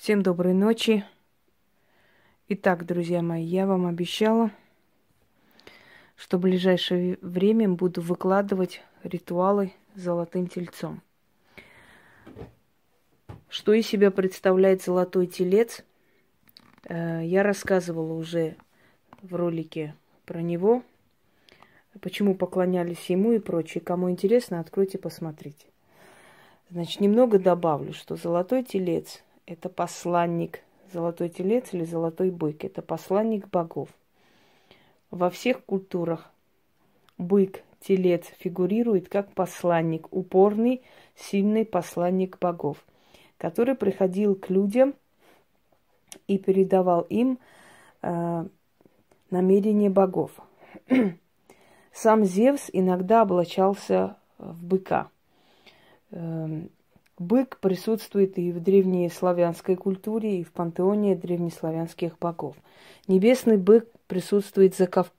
Всем доброй ночи. Итак, друзья мои, я вам обещала, что в ближайшее время буду выкладывать ритуалы с золотым тельцом. Что из себя представляет золотой телец, э, я рассказывала уже в ролике про него, почему поклонялись ему и прочее. Кому интересно, откройте, посмотрите. Значит, немного добавлю, что золотой телец – это посланник. Золотой телец или золотой бык – это посланник богов. Во всех культурах бык, телец фигурирует как посланник, упорный, сильный посланник богов, который приходил к людям и передавал им э, намерения богов. Сам Зевс иногда облачался в быка. Эм, Бык присутствует и в древней славянской культуре, и в пантеоне древнеславянских богов. Небесный бык присутствует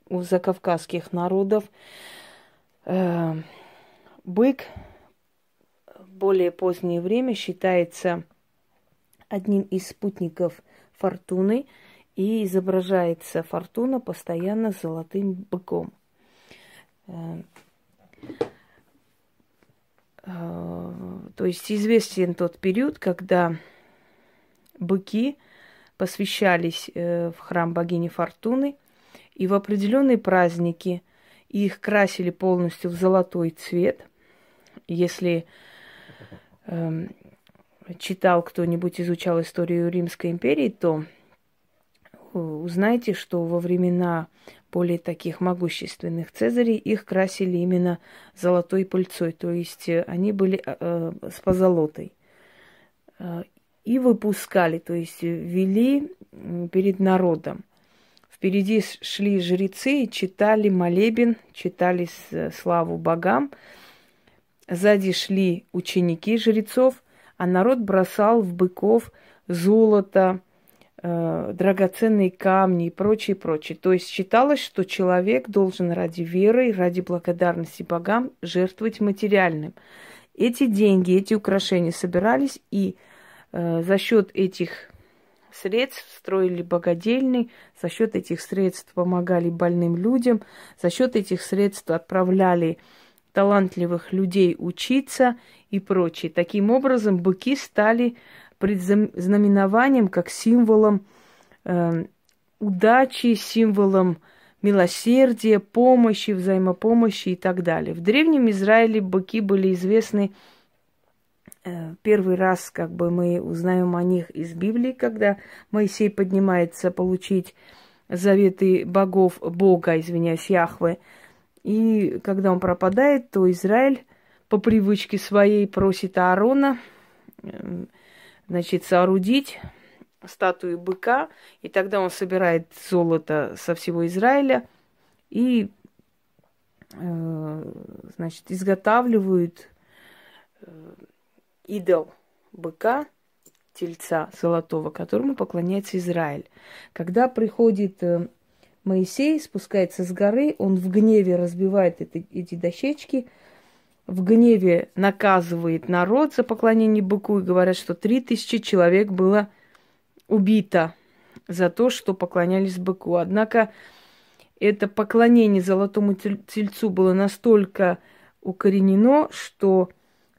у закавказских народов. Э, бык в более позднее время считается одним из спутников фортуны, и изображается фортуна постоянно золотым быком. Э, то есть известен тот период, когда быки посвящались э, в храм богини Фортуны, и в определенные праздники их красили полностью в золотой цвет. Если э, читал кто-нибудь, изучал историю Римской империи, то узнаете, что во времена более таких могущественных цезарей их красили именно золотой пыльцой, то есть э, они были э, э, с позолотой. Э, и выпускали, то есть вели перед народом. Впереди шли жрецы и читали молебен, читали славу богам. Сзади шли ученики жрецов, а народ бросал в быков золото, э, драгоценные камни и прочее, прочее. То есть считалось, что человек должен ради веры, ради благодарности богам жертвовать материальным. Эти деньги, эти украшения собирались и э, за счет этих средств строили богадельни, за счет этих средств помогали больным людям, за счет этих средств отправляли талантливых людей учиться и прочее. Таким образом, быки стали предзнаменованием, как символом э, удачи, символом милосердия, помощи, взаимопомощи и так далее. В Древнем Израиле быки были известны э, первый раз, как бы мы узнаем о них из Библии, когда Моисей поднимается получить заветы богов, Бога, извиняюсь, Яхве. И когда он пропадает, то Израиль по привычке своей просит Аарона э, значит, соорудить статую быка, и тогда он собирает золото со всего Израиля и, э, значит, изготавливают э, идол быка, тельца золотого, которому поклоняется Израиль. Когда приходит э, Моисей, спускается с горы, он в гневе разбивает эти, эти дощечки – в гневе наказывает народ за поклонение быку и говорят, что три тысячи человек было убито за то, что поклонялись быку. Однако это поклонение золотому тельцу было настолько укоренено, что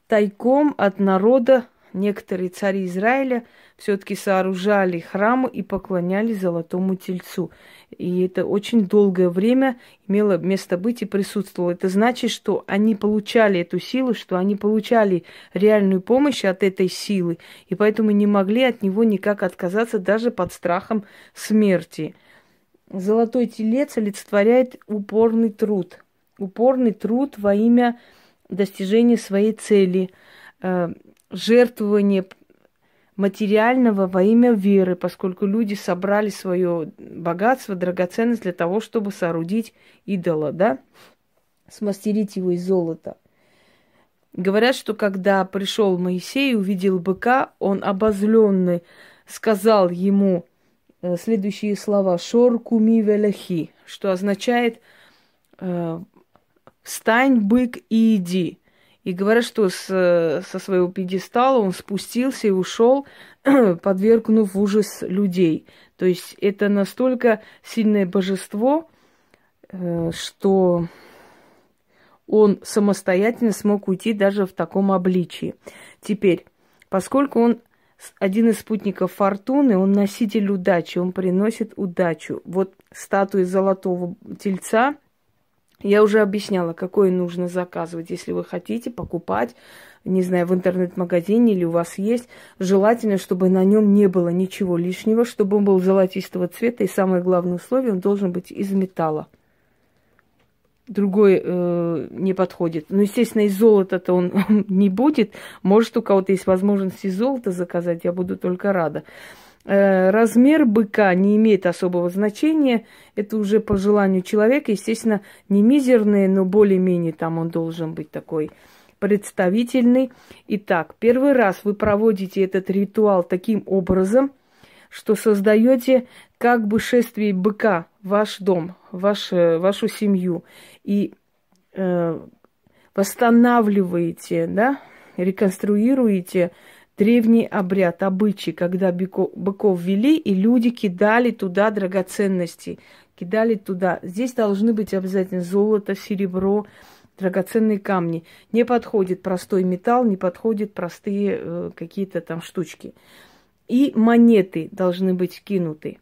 тайком от народа некоторые цари Израиля все-таки сооружали храмы и поклонялись золотому тельцу. И это очень долгое время имело место быть и присутствовало. Это значит, что они получали эту силу, что они получали реальную помощь от этой силы, и поэтому не могли от него никак отказаться даже под страхом смерти. Золотой телец олицетворяет упорный труд. Упорный труд во имя достижения своей цели, э, жертвование материального во имя веры, поскольку люди собрали свое богатство, драгоценность для того, чтобы соорудить идола, да, смастерить его из золота. Говорят, что когда пришел Моисей и увидел быка, он обозленный сказал ему э, следующие слова «Шор куми велахи», что означает э, «Встань, бык, и иди». И говорят, что с, со своего пьедестала он спустился и ушел, подвергнув ужас людей. То есть это настолько сильное божество, э, что он самостоятельно смог уйти даже в таком обличии. Теперь, поскольку он один из спутников фортуны, он носитель удачи, он приносит удачу. Вот статуи золотого тельца, я уже объясняла, какое нужно заказывать, если вы хотите покупать, не знаю, в интернет-магазине или у вас есть. Желательно, чтобы на нем не было ничего лишнего, чтобы он был золотистого цвета, и самое главное условие, он должен быть из металла другой э, не подходит. Ну, естественно, из золота-то он не будет. Может, у кого-то есть возможность из золота заказать, я буду только рада. Э, размер быка не имеет особого значения. Это уже по желанию человека. Естественно, не мизерный, но более-менее там он должен быть такой представительный. Итак, первый раз вы проводите этот ритуал таким образом, что создаете как бы шествие быка ваш дом, ваш, вашу семью и э, восстанавливаете, да, реконструируете древний обряд, обычай, когда быков, вели, и люди кидали туда драгоценности, кидали туда. Здесь должны быть обязательно золото, серебро, драгоценные камни. Не подходит простой металл, не подходят простые э, какие-то там штучки. И монеты должны быть кинуты.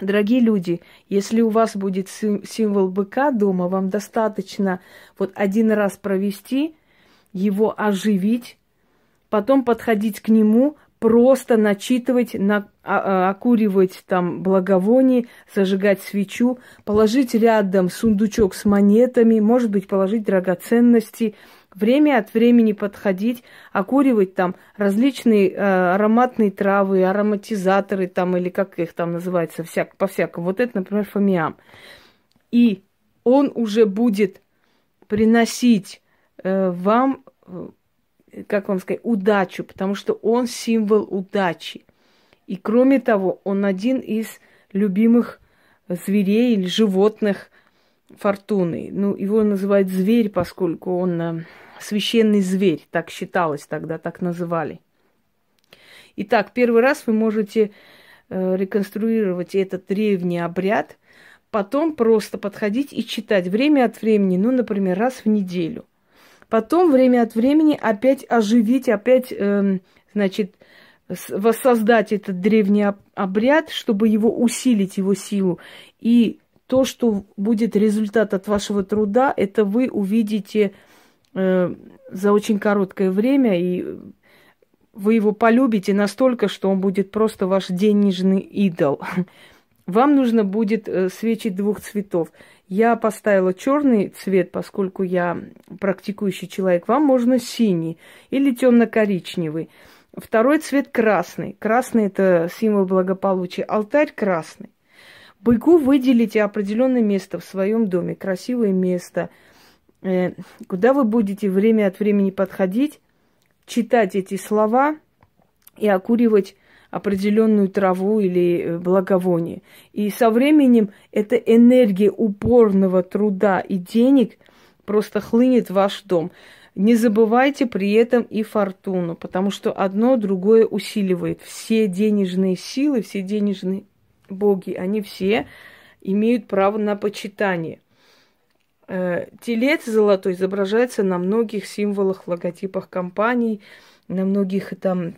Дорогие люди, если у вас будет символ быка дома, вам достаточно вот один раз провести, его оживить, потом подходить к нему, просто начитывать, на, а, а, окуривать там благовоние, зажигать свечу, положить рядом сундучок с монетами, может быть, положить драгоценности – время от времени подходить, окуривать там различные э, ароматные травы, ароматизаторы там, или как их там называется, всяк, по-всякому. Вот это, например, фамиам. И он уже будет приносить э, вам, э, как вам сказать, удачу, потому что он символ удачи. И кроме того, он один из любимых зверей или животных фортуны. Ну, его называют зверь, поскольку он э, священный зверь, так считалось тогда, так называли. Итак, первый раз вы можете э, реконструировать этот древний обряд, потом просто подходить и читать время от времени, ну, например, раз в неделю. Потом время от времени опять оживить, опять, э, значит, воссоздать этот древний обряд, чтобы его усилить, его силу. И то, что будет результат от вашего труда, это вы увидите Э, за очень короткое время, и вы его полюбите настолько, что он будет просто ваш денежный идол. Вам нужно будет э, свечи двух цветов. Я поставила черный цвет, поскольку я практикующий человек. Вам можно синий или темно-коричневый. Второй цвет красный. Красный это символ благополучия. Алтарь красный. Быку выделите определенное место в своем доме, красивое место – Э, куда вы будете время от времени подходить, читать эти слова и окуривать определенную траву или э, благовоние. И со временем эта энергия упорного труда и денег просто хлынет в ваш дом. Не забывайте при этом и фортуну, потому что одно другое усиливает. Все денежные силы, все денежные боги, они все имеют право на почитание – Э, телец золотой изображается на многих символах, логотипах компаний, на многих там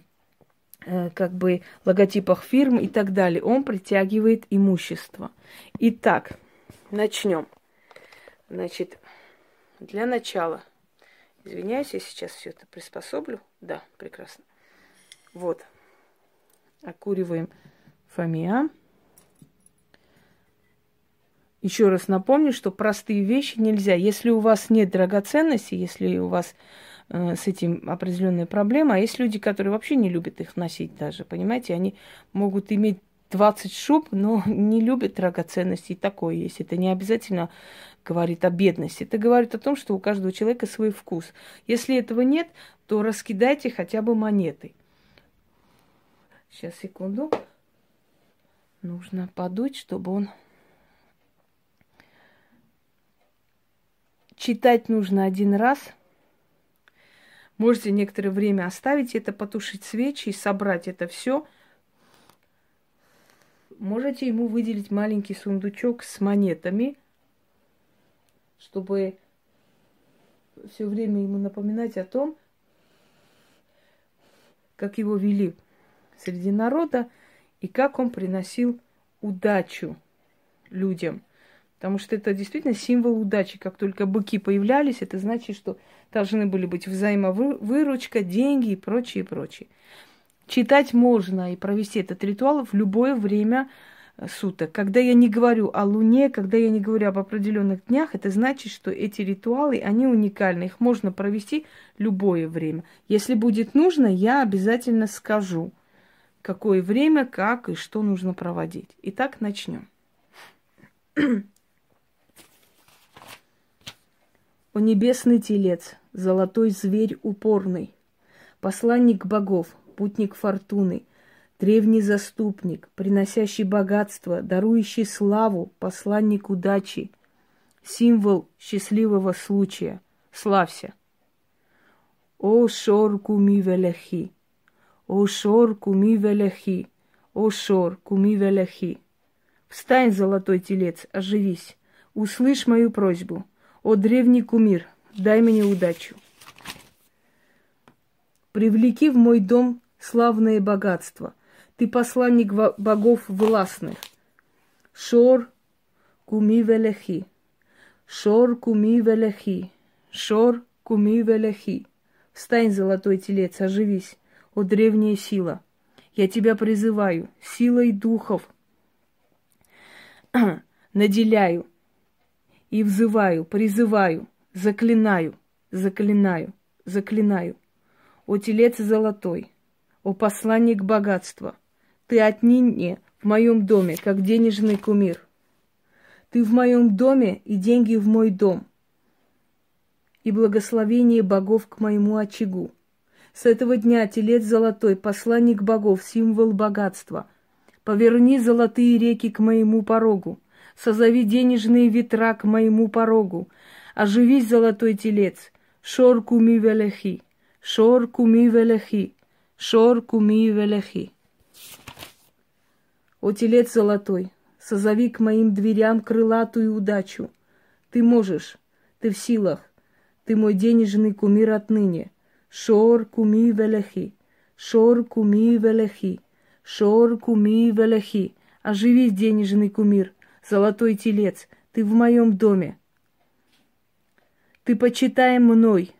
как бы логотипах фирм и так далее. Он притягивает имущество. Итак, начнем. Значит, для начала, извиняюсь, я сейчас все это приспособлю. Да, прекрасно. Вот, окуриваем фамиа. Еще раз напомню, что простые вещи нельзя. Если у вас нет драгоценностей, если у вас э, с этим определенная проблема, а есть люди, которые вообще не любят их носить даже, понимаете, они могут иметь 20 шуб, но не любят драгоценности, и такое есть. Это не обязательно говорит о бедности. Это говорит о том, что у каждого человека свой вкус. Если этого нет, то раскидайте хотя бы монеты. Сейчас, секунду. Нужно подуть, чтобы он Читать нужно один раз, Можете некоторое время оставить это, потушить свечи и собрать это все. Можете ему выделить маленький сундучок с монетами, чтобы все время ему напоминать о том, как его вели среди народа и как он приносил удачу людям. Потому что это действительно символ удачи. Как только быки появлялись, это значит, что должны были быть взаимовыручка, деньги и прочее, и прочее. Читать можно и провести этот ритуал в любое время э, суток. Когда я не говорю о Луне, когда я не говорю об определенных днях, это значит, что эти ритуалы, они уникальны. Их можно провести любое время. Если будет нужно, я обязательно скажу, какое время, как и что нужно проводить. Итак, начнем. О небесный телец, золотой зверь упорный, Посланник богов, путник фортуны, Древний заступник, приносящий богатство, Дарующий славу, посланник удачи, Символ счастливого случая, славься. О шор куми велехи, о шор куми велехи, о шор куми велехи. Встань, золотой телец, оживись, услышь мою просьбу — о, древний кумир, дай мне удачу. Привлеки в мой дом славное богатство. Ты посланник богов властных. Шор куми велехи. Шор куми велехи. Шор куми велехи. Встань, золотой телец, оживись, о древняя сила. Я тебя призываю, силой духов наделяю, и взываю, призываю, заклинаю, заклинаю, заклинаю. О телец золотой, о посланник богатства, ты отнине в моем доме, как денежный кумир. Ты в моем доме, и деньги в мой дом, и благословение богов к моему очагу. С этого дня телец золотой, посланник богов, символ богатства. Поверни золотые реки к моему порогу, Созови денежные ветра к моему порогу. Оживись, золотой телец. Шор куми велехи. Шор куми велехи. Шор куми велехи. О, телец золотой, созови к моим дверям крылатую удачу. Ты можешь, ты в силах, ты мой денежный кумир отныне. Шор куми велехи, шор куми велехи, шор куми велехи. Оживись, денежный кумир, золотой телец, ты в моем доме. Ты почитай мной,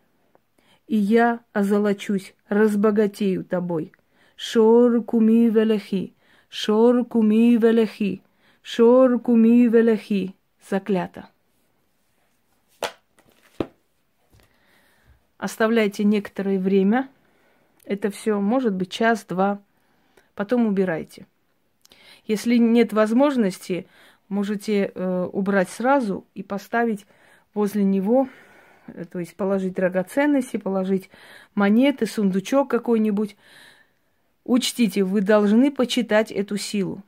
и я озолочусь, разбогатею тобой. Шор куми велехи, шор куми велехи, шор куми велехи. Заклято. Оставляйте некоторое время. Это все может быть час-два. Потом убирайте. Если нет возможности, можете э, убрать сразу и поставить возле него, э, то есть положить драгоценности, положить монеты, сундучок какой-нибудь. Учтите, вы должны почитать эту силу.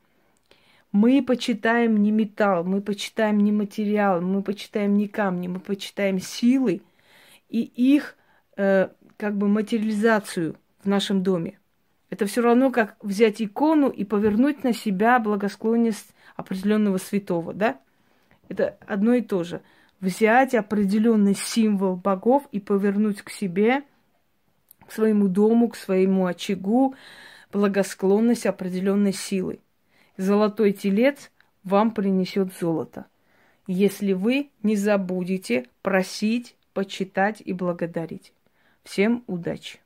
Мы почитаем не металл, мы почитаем не материал, мы почитаем не камни, мы почитаем силы и их э, как бы материализацию в нашем доме. Это все равно, как взять икону и повернуть на себя благосклонность определенного святого, да? Это одно и то же. Взять определенный символ богов и повернуть к себе, к своему дому, к своему очагу, благосклонность определенной силы. Золотой телец вам принесет золото, если вы не забудете просить, почитать и благодарить. Всем удачи!